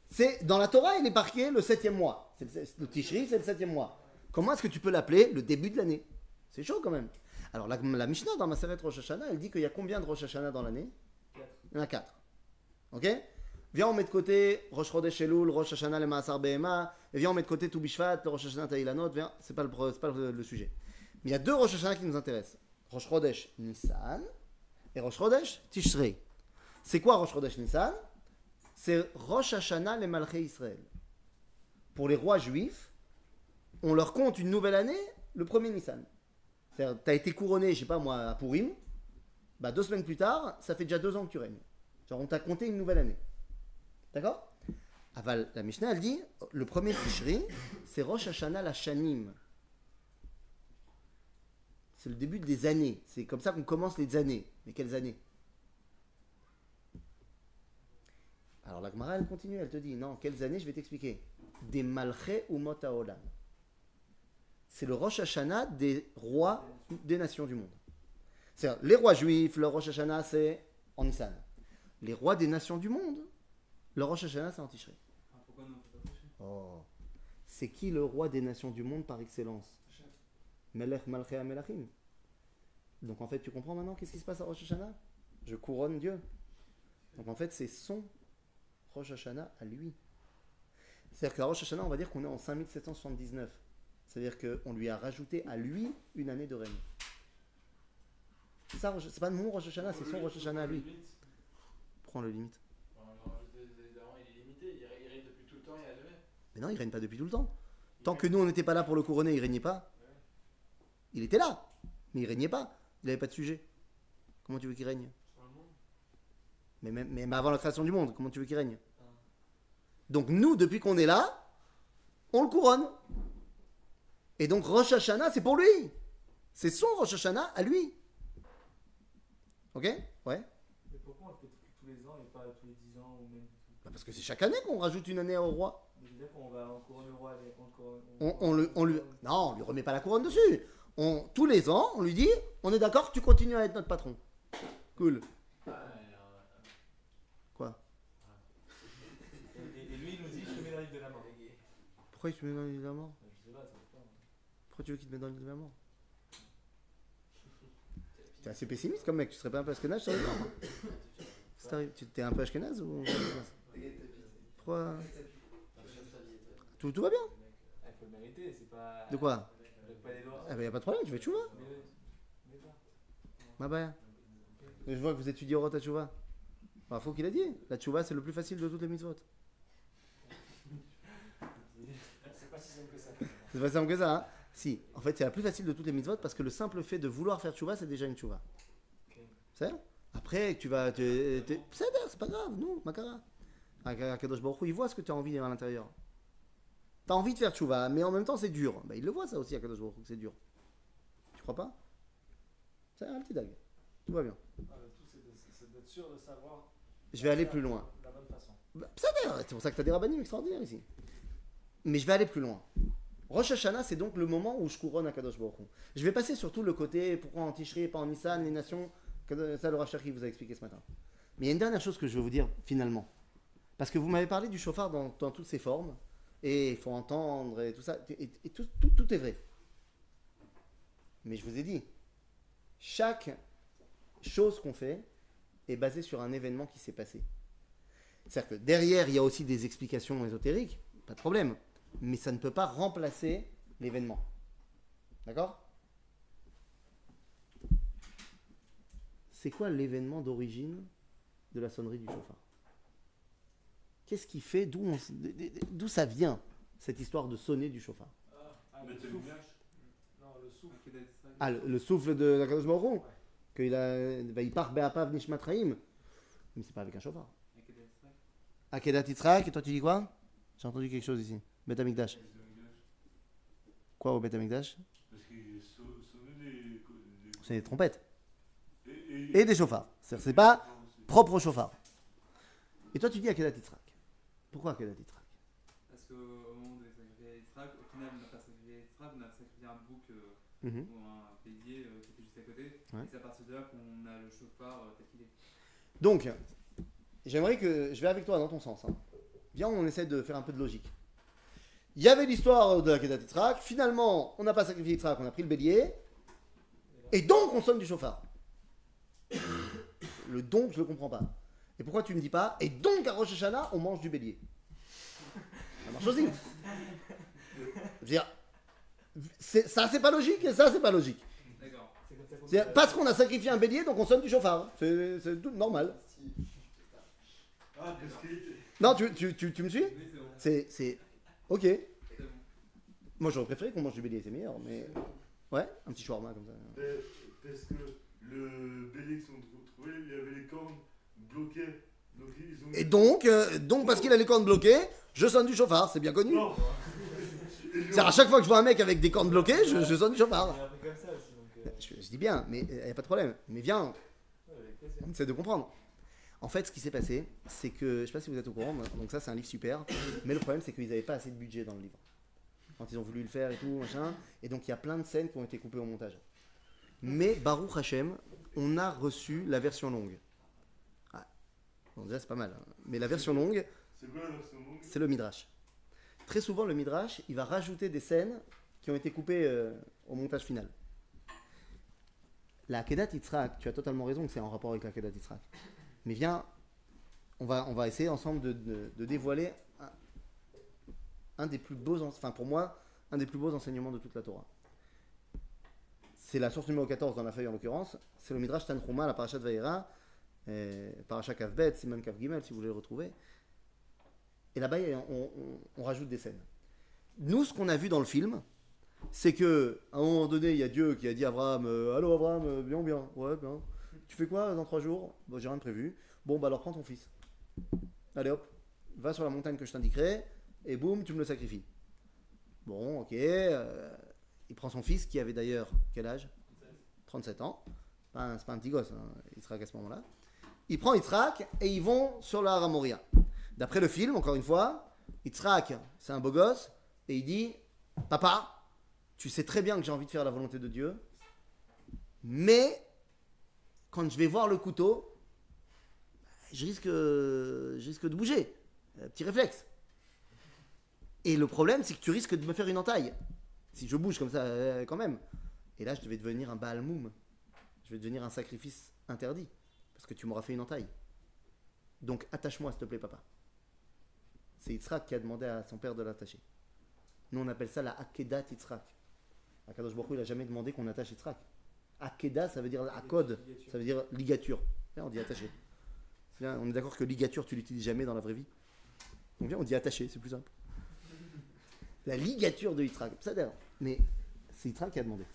Speaker 1: C'est dans la Torah, il est marqué le septième mois. C'est le, le Tishri, c'est le septième mois. Comment est-ce que tu peux l'appeler le début de l'année? C'est chaud quand même. Alors la, la Mishnah dans ma Maseret Rosh Hashanah, elle dit qu'il y a combien de Rosh Hashanah dans l'année? Il y en a quatre. Ok? Viens, on met de côté Rosh Chodesh Elul, Rosh Hashanah le Maasar Behema, et viens, on met de côté Toubishvat, le Rosh Hashanah Taïlanot, viens, c'est pas, le, pro- c'est pas le, le sujet. Mais il y a deux Rosh Hashanah qui nous intéressent. Rosh Chodesh Nissan et Rosh Chodesh Tishrei. C'est quoi Rosh Chodesh Nissan? C'est Rosh Hashanah les Malchei Israël. Pour les rois juifs, on leur compte une nouvelle année le premier Nissan. C'est-à-dire, t'as été couronné, je sais pas moi, à Purim, bah deux semaines plus tard, ça fait déjà deux ans que tu règnes. Genre, on t'a compté une nouvelle année. D'accord? Aval, la Mishnah, elle dit, le premier Tishri, c'est Rosh Hashanah la Shanim. C'est le début des années. C'est comme ça qu'on commence les années. Mais quelles années? Alors la Gemara, elle continue, elle te dit, non, quelles années Je vais t'expliquer. Des malchés ou olam. C'est le Rosh Hashanah des rois des nations du monde. C'est les rois juifs, le Rosh Hashanah, c'est en Nissan. Les rois des nations du monde, le Rosh Hashanah, c'est en Tishrei.
Speaker 6: Ah, pourquoi non,
Speaker 1: Oh. C'est qui le roi des nations du monde par excellence? Melech Malchei Melachim. Donc en fait, tu comprends maintenant qu'est-ce qui se passe à Rosh Hashanah? Je couronne Dieu. Donc en fait, c'est son Rosh Hashanah à lui. C'est-à-dire qu'à Rosh Hashanah, on va dire qu'on est en 5779. C'est-à-dire qu'on lui a rajouté à lui une année de règne. C'est ça, c'est pas mon Rosh Hashanah, c'est son Rosh Hashanah à lui. Prends le limite.
Speaker 5: il est limité, il règne- il règne depuis tout le temps et à jamais.
Speaker 1: Mais non, il règne pas depuis tout le temps. Tant que nous, on n'était pas là pour le couronner, il régnait pas. Il était là, mais il régnait pas. Il n'avait pas de sujet. Comment tu veux qu'il règne? Mais même, même avant la création du monde, comment tu veux qu'il règne? Donc nous, depuis qu'on est là, on le couronne. Et donc Rosh Hashanah, c'est pour lui. C'est son Rosh Hashanah à lui. Ok? Ouais
Speaker 2: Mais pourquoi on le fait tous les ans et pas tous les 10 ans ou même
Speaker 1: Bah, Parce que c'est chaque année qu'on rajoute une année au roi.
Speaker 2: Mais qu'on va encore le roi.
Speaker 1: On, on le, on lui, non, on lui remet pas la couronne dessus. On, tous les ans, on lui dit, on est d'accord, tu continues à être notre patron. Cool. Quoi
Speaker 2: Et, et- et lui, il nous dit Je te mets dans l'île de la mort.
Speaker 1: Pourquoi tu te mets dans l'île de la mort
Speaker 2: Je sais pas, ça dépend.
Speaker 1: Pourquoi tu veux qu'il te mette dans l'île de la mort T'es assez pessimiste comme mec, tu serais pas un peu ashkenaz sur les Si t'arrives- Tu t'es un peu ashkenaz ou Pourquoi tout, tout va bien
Speaker 2: Ah, Il faut le mériter, c'est pas.
Speaker 1: De quoi. Ah bah y a pas de problème, tu fais tchouva. Ma bah. Je vois que vous étudiez Orot Tchouva. Bah, faut qu'il a dit. La tchouva, c'est le plus facile de toutes les mitzvot.
Speaker 3: C'est pas si simple que ça.
Speaker 1: C'est pas simple que ça, hein Si, en fait, c'est la plus facile de toutes les mitzvot parce que le simple fait de vouloir faire tchouva, c'est déjà une tchouva. C'est Après, tu vas. te- te- C'est pas grave, non, Makara. Akadosh Baruch il voit ce que tu as envie à l'intérieur. Tu as envie de faire tchouva, mais en même temps, c'est dur. Bah, il le voit, ça aussi, Akadosh Baruch c'est dur. Tu crois pas? C'est un petit dag. Tout va bien.
Speaker 3: Ah, le tout, c'est de- d'être sûr de savoir
Speaker 1: Je vais aller plus loin.
Speaker 3: la bonne façon.
Speaker 1: Bah, c'est pour ça que tu as des rabbinim extraordinaires ici. Mais je vais aller plus loin. Rosh Hashanah, c'est donc le moment où je couronne à Kadosh Baruch. Je vais passer surtout le côté pourquoi en Tishri et pas en Nissan, les nations. Ça, le Cherki vous a expliqué ce matin. Mais il y a une dernière chose que je veux vous dire finalement. Parce que vous m'avez parlé du chauffard dans, dans toutes ses formes. Et il faut entendre et tout ça. Et, et tout, tout- tout est vrai. Mais je vous ai dit, chaque chose qu'on fait est basée sur un événement qui s'est passé. C'est-à-dire que derrière, il y a aussi des explications ésotériques, pas de problème. Mais ça ne peut pas remplacer l'événement. D'accord? C'est quoi l'événement d'origine de la sonnerie du chauffard? Qu'est-ce qui fait D'où ça vient, cette histoire de sonner du chauffard?
Speaker 3: Ah,
Speaker 5: Mais
Speaker 3: le
Speaker 5: t'as
Speaker 3: souffle.
Speaker 5: une
Speaker 3: Non, le souffle.
Speaker 1: Ah, le, le souffle de la Kadosh Hu, qu'il a, bah, il part Be'apav Nishmat Raim. Mais c'est pas avec un chauffard. Akedat Yitzhak, et toi tu dis quoi? J'ai entendu quelque chose ici. Bet Amikdash. Quoi au Bet Amikdash C'est des trompettes.
Speaker 7: Et, et-
Speaker 1: Et des chauffards. C'est c'est pas propre au chauffard. Et toi tu dis Akedat Yitzhak. Pourquoi Yitzhak?
Speaker 6: Parce qu'au moment de sacrifier Yitzhak, au final, on n'a pas sacrifié Yitzhak, on a sacrifié un bouc euh,
Speaker 1: Mhm.
Speaker 6: ou un bélier euh, qui était juste à côté.
Speaker 1: Ouais.
Speaker 6: Et c'est à partir de là qu'on a le chauffard euh, tel qu'il est.
Speaker 1: Donc, j'aimerais que. Je vais avec toi dans ton sens. hein. On essaie de faire un peu de logique. Il y avait l'histoire de Akedat Yitzhak. Finalement, on n'a pas sacrifié Yitzhak, on a pris le bélier. Et donc, on sonne du chauffard. Le donc, je ne comprends pas. Et pourquoi tu ne me dis pas Et donc, à Rosh Hashanah, on mange du bélier? Ça marche aussi. Ça, c'est pas logique, et ça, c'est pas logique. Parce qu'on a sacrifié un bélier, donc on sonne du chauffard. C'est tout normal.
Speaker 7: Ah.
Speaker 1: Non, tu, tu, tu, tu me suis
Speaker 6: Oui, c'est.
Speaker 1: C'est. Ok.
Speaker 6: C'est bon.
Speaker 1: Moi, j'aurais préféré qu'on mange du bélier, c'est meilleur, mais. Ouais, un petit shawarma comme ça.
Speaker 7: Euh, Parce que le bélier qu'ils ont trouvé, il y avait les cornes bloquées? Donc ils ont.
Speaker 1: Et donc, euh, donc parce qu'il a les cornes bloquées, je sonne du chauffard, c'est bien connu.
Speaker 7: Non
Speaker 1: C'est à chaque fois que je vois un mec avec des cornes bloquées, je, je sonne du chauffard.
Speaker 2: Euh,
Speaker 1: je, je dis bien, mais il n'y a pas de problème. Mais viens, on essaie de comprendre. En fait, ce qui s'est passé, c'est que, je ne sais pas si vous êtes au courant, donc ça c'est un livre super, mais le problème c'est qu'ils n'avaient pas assez de budget dans le livre. Quand ils ont voulu le faire et tout, machin, et donc il y a plein de scènes qui ont été coupées au montage. Mais Baruch Hashem, on a reçu la version longue. Ah. Bon, déjà c'est pas mal, hein. mais la version longue,
Speaker 7: C'est
Speaker 1: le Midrash. Très souvent, le Midrash, il va rajouter des scènes qui ont été coupées euh, au montage final. La Akedat Yitzhak, tu as totalement raison que c'est en rapport avec la Akedat Yitzhak. Mais viens, on va, on va essayer ensemble de, de- dévoiler un, des plus beaux, en- enfin pour moi, un des plus beaux enseignements de toute la Torah. C'est la source numéro 14 dans la feuille en l'occurrence. C'est le Midrash Tanchuma, la Parashat euh, Parashat Kavbet, Siman Kav Gimel, si vous voulez le retrouver. Et là-bas, on- on rajoute des scènes. Nous, ce qu'on a vu dans le film, c'est que à un moment donné, il y a Dieu qui a dit à Abraham euh, Allô Abraham, euh, bien, bien, ouais, bien. Tu fais quoi dans trois jours? J'ai rien prévu. Bon, bah alors prends ton fils. Allez hop, va sur la montagne que je t'indiquerai, et boum, tu me le sacrifies. Bon, ok. euh, il prend son fils, qui avait d'ailleurs quel âge? 37 ans. Un- C'est pas un petit gosse, hein, Yitzhak à ce moment-là. Il prend Yitzhak et ils vont sur la Ramoria. D'après le film, encore une fois, Yitzhak, c'est un beau gosse, et il dit Papa, tu sais très bien que j'ai envie de faire la volonté de Dieu, mais quand je vais voir le couteau, je risque, de bouger. Euh, Petit réflexe. Et le problème, c'est que tu risques de me faire une entaille. Si je bouge comme ça, euh, quand même. Et là, je vais devenir un Baal Moum. Je vais devenir un sacrifice interdit. Parce que tu m'auras fait une entaille. Donc attache-moi, s'il te plaît, papa. C'est Yitzhak qui a demandé à son père de l'attacher. Nous, on appelle ça la Akedat Yitzhak. Akadosh Baruch il n'a jamais demandé qu'on attache Yitzhak. Akeda, ça veut dire Akod, ça veut dire ligature. On dit attaché. On est d'accord que ligature, tu l'utilises jamais dans la vraie vie. Donc viens, on dit attaché, c'est plus simple. La ligature de Yitzhak. Ça d'ailleurs. Mais c'est Yitzhak qui a demandé.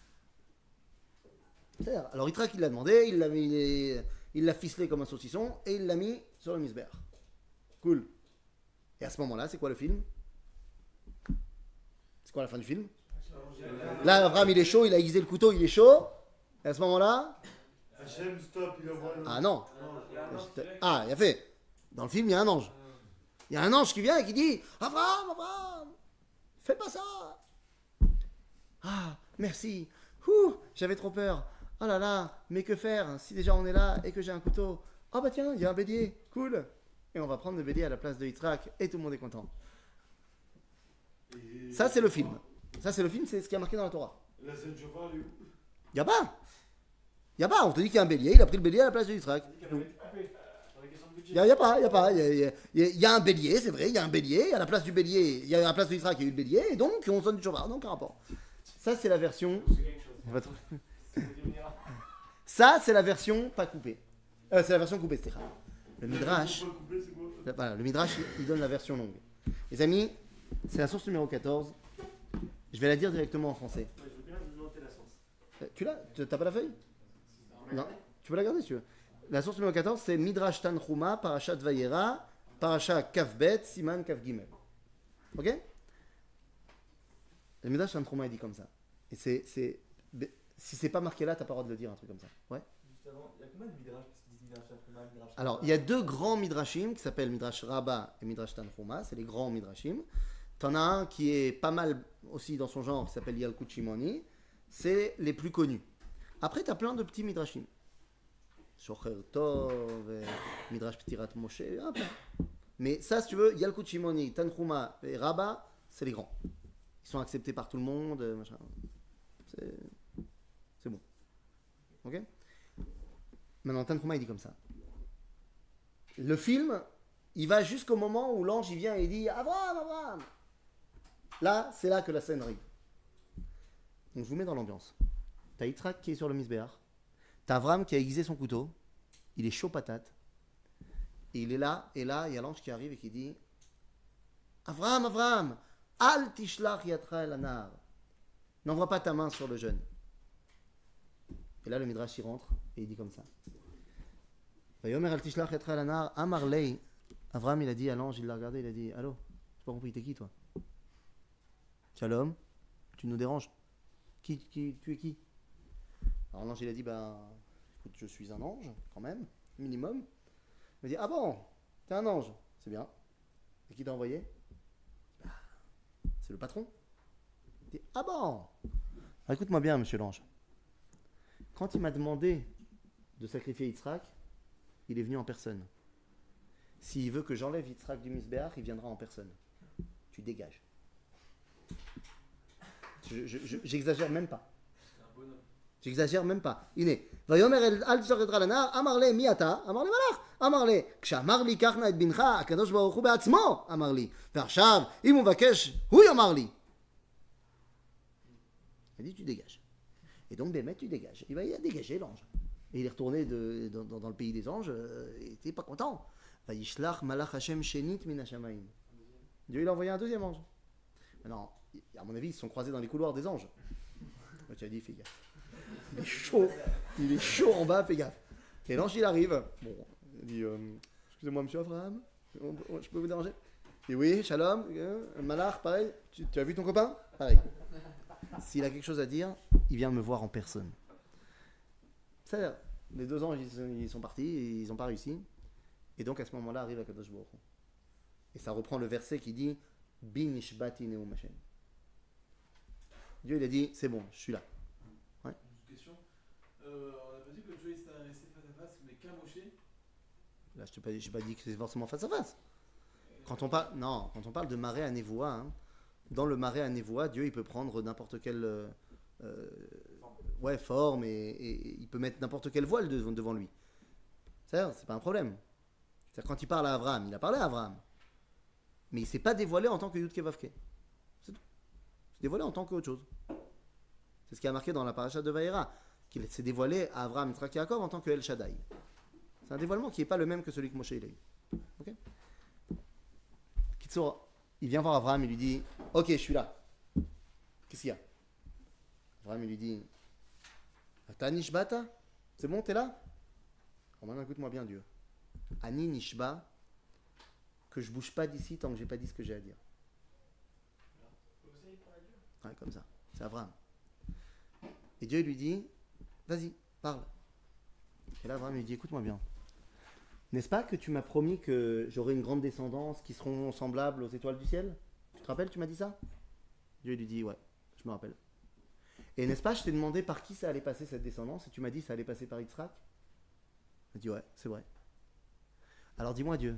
Speaker 1: Alors Yitzhak, il l'a demandé, il l'a mis- il l'a ficelé comme un saucisson et il l'a mis sur le misbère. Cool. Et à ce moment-là, c'est quoi le film? C'est quoi la fin du film? Là, Abraham, il est chaud, il a aiguisé le couteau, il est chaud. Et à ce moment-là,
Speaker 7: Hachem, stop, il envoie le.
Speaker 1: ah non. Ah, il a fait. Dans le film, il y a un ange. Il y a un ange qui vient et qui dit Abraham, Abraham, fais pas ça. Ah, merci. Ouh, j'avais trop peur. Oh là là, mais que faire si déjà on est là et que j'ai un couteau? Ah bah tiens, il y a un bélier, cool. Et on va prendre le bélier à la place de Yitzhak et tout le monde est content.
Speaker 7: Et-
Speaker 1: Ça, c'est le film. Ça, c'est le film, c'est ce qui a marqué dans la Torah.
Speaker 7: La scène chauffard, elle est où?
Speaker 1: Il y a pas. Il y a pas. On te dit qu'il y a un bélier, il a pris le bélier à la place de Yitzhak.
Speaker 3: Il
Speaker 1: n'y a, pas, il y a pas. Il y a, il y a- il y a- il y a un bélier, c'est vrai, il y a un bélier. À la place du bélier, il y a à la place de Israël, il y a eu le bélier, et donc on sonne du chauffard. Donc un rapport. Ça, c'est la version.
Speaker 3: Ça
Speaker 1: c'est la version pas coupée. Euh, c'est la version coupée, c'est Le Midrash, voilà, le Midrash, il- donne la version longue. Les amis, c'est la source numéro 14. Je vais la dire directement en français. Euh, Tu l'as Tu- T'as pas la feuille? Non. Tu peux la garder si tu veux. La source numéro 14, c'est Midrash Tanchuma, Parashat Vayera, Parashat Kavbet, Siman Kav Gimel. Ok? Le Midrash Tanchuma, il dit comme ça. Et c'est. Si c'est pas marqué là, t'as pas le droit de le dire, un truc comme ça. Ouais?
Speaker 2: Il y a combien de midrash
Speaker 1: Alors, il y a deux grands Midrashim qui s'appellent Midrash Rabbah et Midrash Tanchuma. C'est les grands Midrashim. T'en as un qui est pas mal aussi dans son genre, qui s'appelle Yalkut Shimoni. C'est les plus connus. Après, t'as plein de petits Midrashim. Shocher Tov, euh, Midrash Ptirat Moshe, plein. Mais ça, si tu veux, Yalkut Shimoni, Tanchuma et Rabbah, c'est les grands. Ils sont acceptés par tout le monde. euh, machin. C'est bon. Ok? Maintenant, Tanchuma, il dit comme ça. Le film, il va jusqu'au moment où l'ange il vient et il dit Abraham, Abraham Là, c'est là que la scène arrive. Donc je vous mets dans l'ambiance. T'as Yitzhak qui est sur le misbéar. T'as Avram qui a aiguisé son couteau. Il est chaud patate. Et il est là, et là, il y a l'ange qui arrive et qui dit Abraham, Abraham, al tishlach yatra el anar. N'envoie pas ta main sur le jeune. Et là, le Midrash y rentre et il dit comme ça. Al tishlach yatra. Abraham, il a dit à l'ange, il l'a regardé, il a dit Allô, j'ai pas compris, t'es qui toi? Shalom, tu nous déranges? Qui, qui, tu es qui? Alors l'ange il a dit ben écoute je suis un ange quand même minimum. Il m'a dit ah bon t'es un ange c'est bien. Et qui t'a envoyé? Bah, C'est le patron. Il dit ah bon? Écoute-moi bien monsieur l'ange. Quand il m'a demandé de sacrifier Yitzhak, il est venu en personne. S'il veut que j'enlève Yitzhak du Misbéach, il viendra en personne. Tu dégages. Je- je- je- J'exagère même pas
Speaker 2: C'est un bonhomme.
Speaker 1: J'exagère même pas. הנה, ויאמר אל אל תשחרר לנער, אמר לי מי אתה? אמר לי מלאך. אמר לי, כשאמר לי קח נא את בנך, הקדוש ברוך הוא בעצמו אמר לי. ועכשיו, אם הוא מבקש, הוא יאמר לי. Il a dit tu dégages. Et donc Bémet, tu dégages. Il va il a dégagé l'ange. Et il est retourné de- dans, dans- dans le pays des anges, euh, il était pas content. Vayishlach malach Hashem shenit min hashamayim. Dieu il a envoyé un deuxième ange. Maintenant, à mon avis, ils se sont croisés dans les couloirs des anges. Moi, tu as dit, fais gaffe. Il est chaud, il est chaud en bas, fais gaffe. Et l'ange il arrive. Bon, il dit euh, Excusez-moi, monsieur Abraham, je peux vous déranger? Il dit Oui, shalom, euh, malach, pareil. Tu, as vu ton copain? Pareil. S'il a quelque chose à dire, il vient me voir en personne. C'est-à-dire, les deux anges ils sont, partis, ils n'ont pas réussi. Et donc à ce moment-là arrive Akadosh Baruch. Et ça reprend le verset qui dit Bin. Dieu il a dit C'est bon, je suis là.
Speaker 5: Euh, on n'a pas dit que s'est resté face à face, mais Moshe.
Speaker 1: Là, je t'ai pas, pas dit que c'est forcément face à face. Quand on parle, non, quand on parle de marée à Névoa, hein, dans le marais à Névoa, Dieu il peut prendre n'importe quelle euh, euh, forme et, il peut mettre n'importe quelle voile devant, lui. C'est pas un problème. C'est quand il parle à Abraham, il a parlé à Abraham, mais il s'est pas dévoilé en tant que Yud Kevavke. C'est tout. Il s'est dévoilé en tant qu'autre chose. C'est ce qui a marqué dans la paracha de Vaïra, qu'il s'est dévoilé à Abraham, Yitzhak et Yaakov en tant que El Shaddai. C'est un dévoilement qui n'est pas le même que celui que Moshe il a eu. Ok Kitsour, il vient voir Abraham, il lui dit Ok, je suis là. Qu'est-ce qu'il y a? Abraham, il lui dit Ata nishbata C'est bon, t'es là? Alors maintenant, écoute-moi bien, Dieu. Ani nishba, que je bouge pas d'ici tant que j'ai pas dit ce que j'ai à dire. Ouais, comme ça. C'est Abraham. Et Dieu lui dit Vas-y, parle. Et là, Abraham lui dit Écoute-moi bien. N'est-ce pas que tu m'as promis que j'aurai une grande descendance qui seront semblables aux étoiles du ciel? Tu te rappelles, tu m'as dit ça? Dieu lui dit Ouais, je me rappelle. Et n'est-ce pas, je t'ai demandé par qui ça allait passer cette descendance et tu m'as dit ça allait passer par Yitzhak? Il dit Ouais, c'est vrai. Alors dis-moi, Dieu,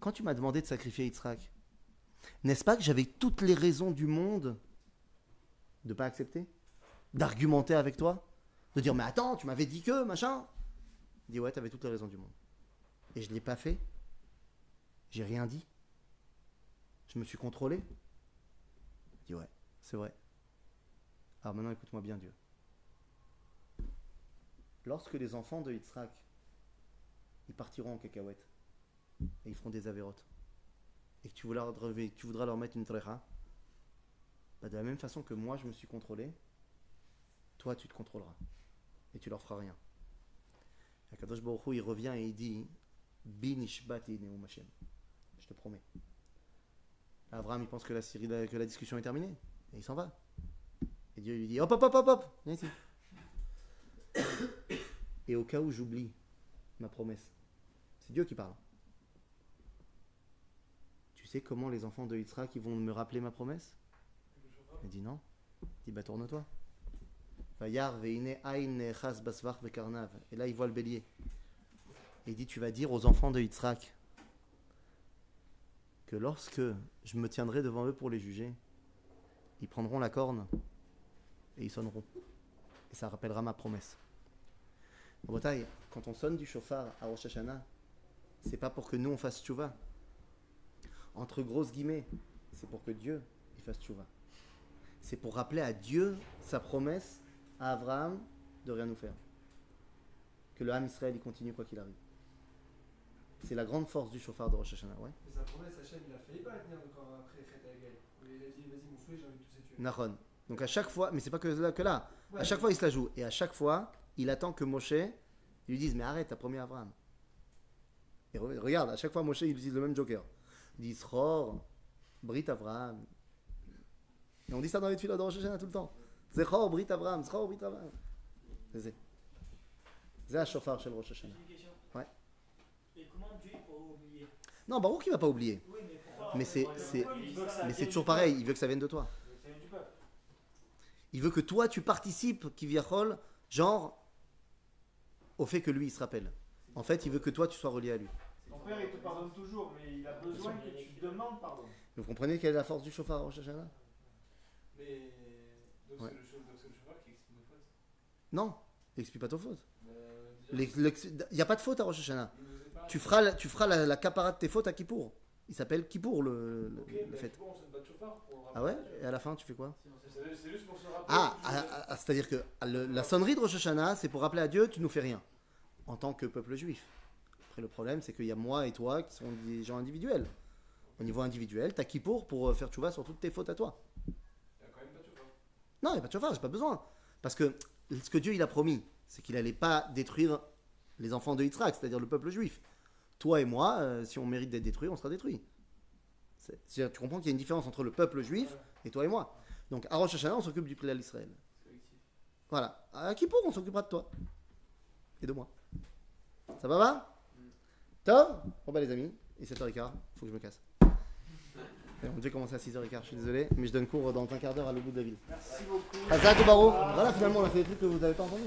Speaker 1: quand tu m'as demandé de sacrifier Yitzhak, n'est-ce pas que j'avais toutes les raisons du monde de ne pas accepter? D'argumenter avec toi De dire Mais attends, tu m'avais dit que, machin Il dit Ouais, tu avais toutes les raisons du monde. Et je ne l'ai pas fait. J'ai rien dit. Je me suis contrôlé. Il dit ouais, c'est vrai. Alors maintenant écoute-moi bien Dieu. Lorsque les enfants de Yitzhak, ils partiront en cacahuète et ils feront des avérotes, et que tu voudras, leur- tu voudras leur mettre une trecha, bah, de la même façon que moi je me suis contrôlé, toi tu te contrôleras et tu leur feras rien. Et Kadosh Baruch il revient et il dit Binishbati Neum Hashem. Je te promets. Abraham, il pense que la, discussion est terminée. Et il s'en va. Et Dieu lui dit Hop, hop, hop, hop, hop Viens ici. Et au cas où j'oublie ma promesse, c'est Dieu qui parle. Tu sais comment les enfants de Yitzhak ils vont me rappeler ma promesse? Il dit non. Il dit Bah tourne-toi. Et là, il voit le bélier. Et il dit Tu vas dire aux enfants de Yitzhak que lorsque je me tiendrai devant eux pour les juger, ils prendront la corne et ils sonneront. Et ça rappellera ma promesse. En Bretagne, quand on sonne du chauffard à Rosh Hashanah, c'est pas pour que nous on fasse tchouva. Entre grosses guillemets, c'est pour que Dieu il fasse tchouva. C'est pour rappeler à Dieu sa promesse à Abraham de rien nous faire. Que le Ham Israël il continue quoi qu'il arrive. C'est la grande force du chauffard de Rosh Hashanah. Ouais.
Speaker 8: Mais sa promesse, Hachem, il a failli pas la tenir quand après. Il a dit, vas-y, mon souhait, j'ai envie de tous tuer.
Speaker 1: Nahon. Donc à chaque fois, mais c'est pas que là, que là.
Speaker 8: Ouais.
Speaker 1: À chaque fois, il se la joue. Et à chaque fois, il attend que Moshe lui dise Mais arrête, t'as promis à Abraham. Et re- regarde, à chaque fois, Moshe, il utilise le même joker. Il dit Sror, Brit Abraham. Et on dit ça dans les tuiles de Rosh Hashanah tout le temps. Le Rosh Hashanah.
Speaker 9: J'ai une question.
Speaker 1: Ouais.
Speaker 9: Et comment Dieu il pourra oublier?
Speaker 1: Non, Baruch, il va pas oublier.
Speaker 9: Oui, mais
Speaker 1: c'est- c'est- Mais c'est toujours pareil, il veut que ça vienne de toi. Il veut que toi, tu participes, qui genre, au fait que lui, il se rappelle. En fait, il veut que toi, tu sois relié à lui.
Speaker 3: Ton père, il te pardonne toujours, mais il a besoin que tu demandes pardon.
Speaker 1: Vous comprenez quelle est la force du chauffard au Rosh Hashanah?
Speaker 5: Mais.
Speaker 1: Ouais.
Speaker 5: c'est le, chau- donc c'est le chauffeur qui explique nos fautes.
Speaker 1: Non, il explique pas ta faute. Il n'y a pas de faute à Rosh Hashanah. Tu feras, la- tu feras la, la capara de tes fautes à Kippour. Il s'appelle Kippour, le, le,
Speaker 5: pour
Speaker 1: Ah ouais? Et à la fin, tu fais quoi?
Speaker 5: C'est juste pour se rappeler.
Speaker 1: Ah, ah, ah, c'est-à-dire que le- la sonnerie de Rosh Hashanah, c'est pour rappeler à Dieu, tu nous fais rien, en tant que peuple juif. Après, le problème, c'est qu'il y a moi et toi qui sont des gens individuels. Au niveau individuel, t'as Kippour pour euh, faire tchouva sur toutes tes fautes à toi.
Speaker 5: Il y a quand même pas de.
Speaker 1: Non, il n'y a pas de chauffard, j'ai pas besoin. Parce que ce que Dieu il a promis, c'est qu'il n'allait pas détruire les enfants de Yitzhak, c'est-à-dire le peuple juif. Toi et moi, euh, si on mérite d'être détruit, on sera détruit. Tu comprends qu'il y a une différence entre le peuple juif et toi et moi. Donc à Rosh Hashanah, on s'occupe du Klal Israël. Voilà. À Kippour, on s'occupera de toi. Et de moi. Ça va, va? Top? Bon bah les amis, il est 7h15, faut que je me casse. On devait commencer à 6h15, je suis désolé, mais je donne cours dans un quart d'heure à l'autre bout de la ville.
Speaker 3: Merci beaucoup.
Speaker 1: Ou Baruch Voilà, finalement, on a fait des trucs que vous n'avez pas entendus.